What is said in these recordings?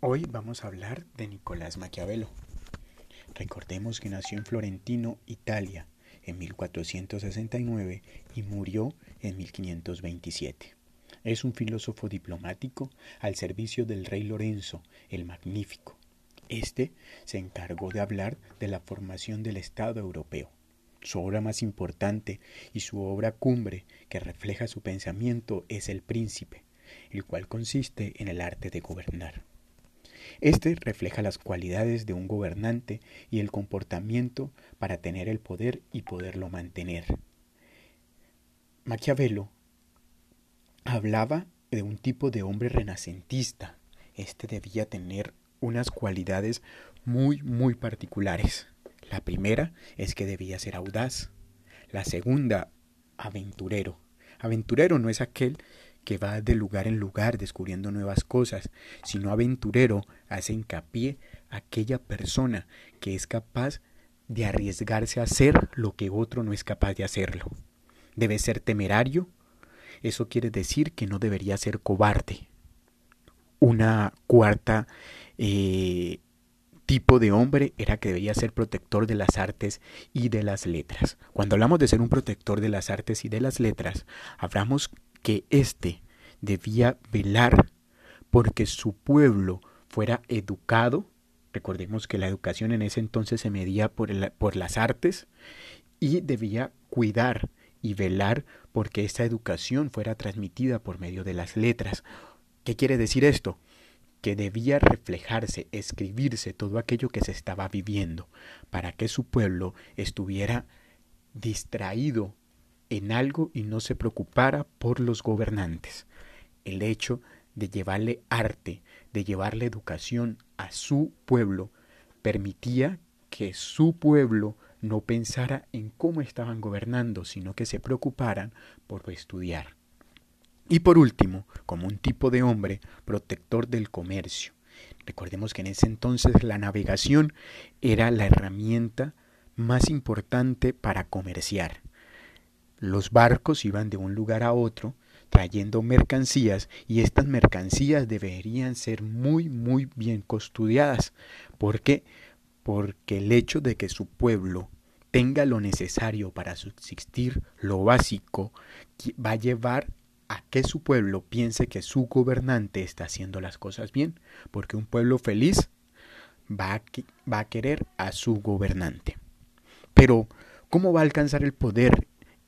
Hoy vamos a hablar de Nicolás Maquiavelo. Recordemos que nació en Florentino, Italia, en 1469 y murió en 1527. Es un filósofo diplomático al servicio del rey Lorenzo el Magnífico. Este se encargó de hablar de la formación del Estado europeo. Su obra más importante y su obra cumbre que refleja su pensamiento es El Príncipe, el cual consiste en el arte de gobernar. Este refleja las cualidades de un gobernante y el comportamiento para tener el poder y poderlo mantener. Maquiavelo hablaba de un tipo de hombre renacentista. Este debía tener unas cualidades muy, muy particulares. La primera es que debía ser audaz. La segunda, aventurero. Aventurero no es aquel que va de lugar en lugar descubriendo nuevas cosas, sino aventurero hace hincapié aquella persona que es capaz de arriesgarse a hacer lo que otro no es capaz de hacerlo. Debe ser temerario, eso quiere decir que no debería ser cobarde. Una cuarta eh, tipo de hombre era que debía ser protector de las artes y de las letras. Cuando hablamos de ser un protector de las artes y de las letras, hablamos que éste debía velar porque su pueblo fuera educado. Recordemos que la educación en ese entonces se medía por, por las artes y debía cuidar y velar porque esta educación fuera transmitida por medio de las letras. ¿Qué quiere decir esto? Que debía reflejarse, escribirse todo aquello que se estaba viviendo para que su pueblo estuviera distraído en algo y no se preocupara por los gobernantes. El hecho de llevarle arte, de llevarle educación a su pueblo, permitía que su pueblo no pensara en cómo estaban gobernando, sino que se preocuparan por estudiar. Y por último, como un tipo de hombre, protector del comercio. Recordemos que en ese entonces la navegación era la herramienta más importante para comerciar. Los barcos iban de un lugar a otro trayendo mercancías y estas mercancías deberían ser muy muy bien custodiadas. ¿Por qué? Porque el hecho de que su pueblo tenga lo necesario para subsistir, lo básico, va a llevar a que su pueblo piense que su gobernante está haciendo las cosas bien, porque un pueblo feliz va a, va a querer a su gobernante. Pero, ¿cómo va a alcanzar el poder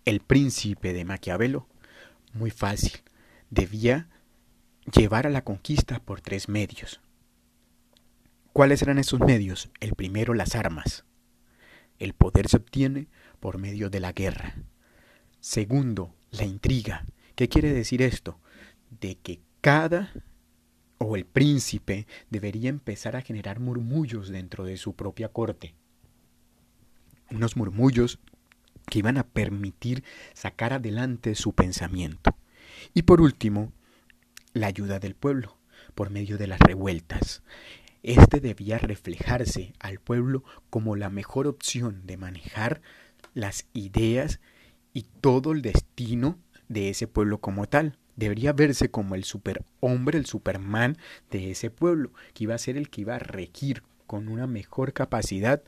el príncipe de Maquiavelo? Muy fácil. Debía llevar a la conquista por tres medios. ¿Cuáles eran esos medios? El primero, las armas. El poder se obtiene por medio de la guerra. Segundo, la intriga. ¿Qué quiere decir esto? De que cada o el príncipe debería empezar a generar murmullos dentro de su propia corte. Unos murmullos que iban a permitir sacar adelante su pensamiento. Y por último, la ayuda del pueblo, por medio de las revueltas. Este debía reflejarse al pueblo como la mejor opción de manejar las ideas y todo el destino de ese pueblo como tal. Debería verse como el superhombre, el superman de ese pueblo, que iba a ser el que iba a regir con una mejor capacidad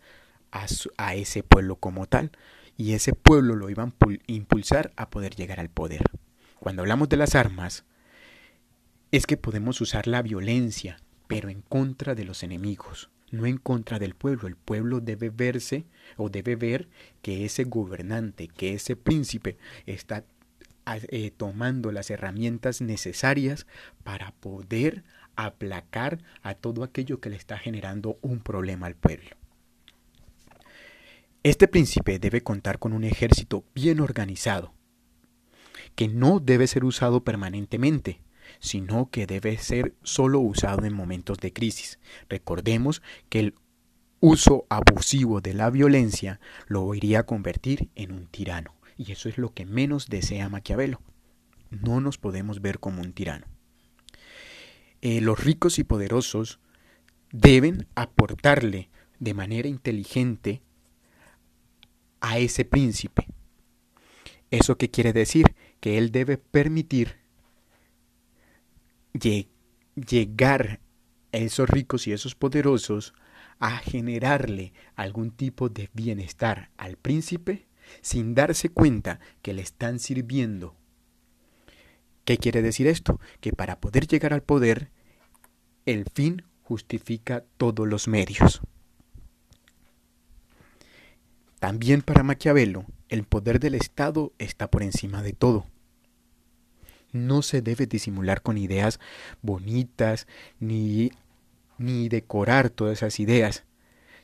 a, a ese pueblo como tal y ese pueblo lo iban a impulsar a poder llegar al poder. Cuando hablamos de las armas, es que podemos usar la violencia, pero en contra de los enemigos, no en contra del pueblo. El pueblo debe verse o debe ver que ese gobernante, que ese príncipe está eh, tomando las herramientas necesarias para poder aplacar a todo aquello que le está generando un problema al pueblo. Este príncipe debe contar con un ejército bien organizado, que no debe ser usado permanentemente, sino que debe ser solo usado en momentos de crisis. Recordemos que el uso abusivo de la violencia lo iría a convertir en un tirano, y eso es lo que menos desea Maquiavelo. No nos podemos ver como un tirano. Eh, los ricos y poderosos deben aportarle de manera inteligente a ese príncipe. ¿Eso qué quiere decir? Que él debe permitir llegar esos ricos y esos poderosos a generarle algún tipo de bienestar al príncipe sin darse cuenta que le están sirviendo. ¿Qué quiere decir esto? Que para poder llegar al poder, el fin justifica todos los medios. También para Maquiavelo, el poder del Estado está por encima de todo. No se debe disimular con ideas bonitas ni, ni decorar todas esas ideas,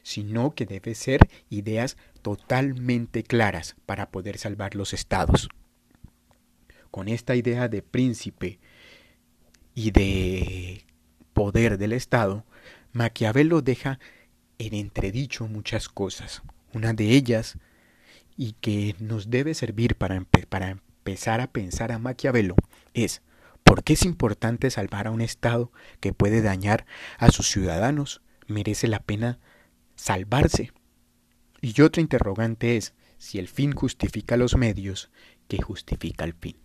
sino que debe ser ideas totalmente claras para poder salvar los estados. Con esta idea de príncipe y de poder del Estado, Maquiavelo deja en entredicho muchas cosas. Una de ellas, y que nos debe servir para, para empezar a pensar a Maquiavelo, es ¿por qué es importante salvar a un Estado que puede dañar a sus ciudadanos? ¿Merece la pena salvarse. Y otra interrogante es si el fin justifica los medios, ¿qué justifica el fin?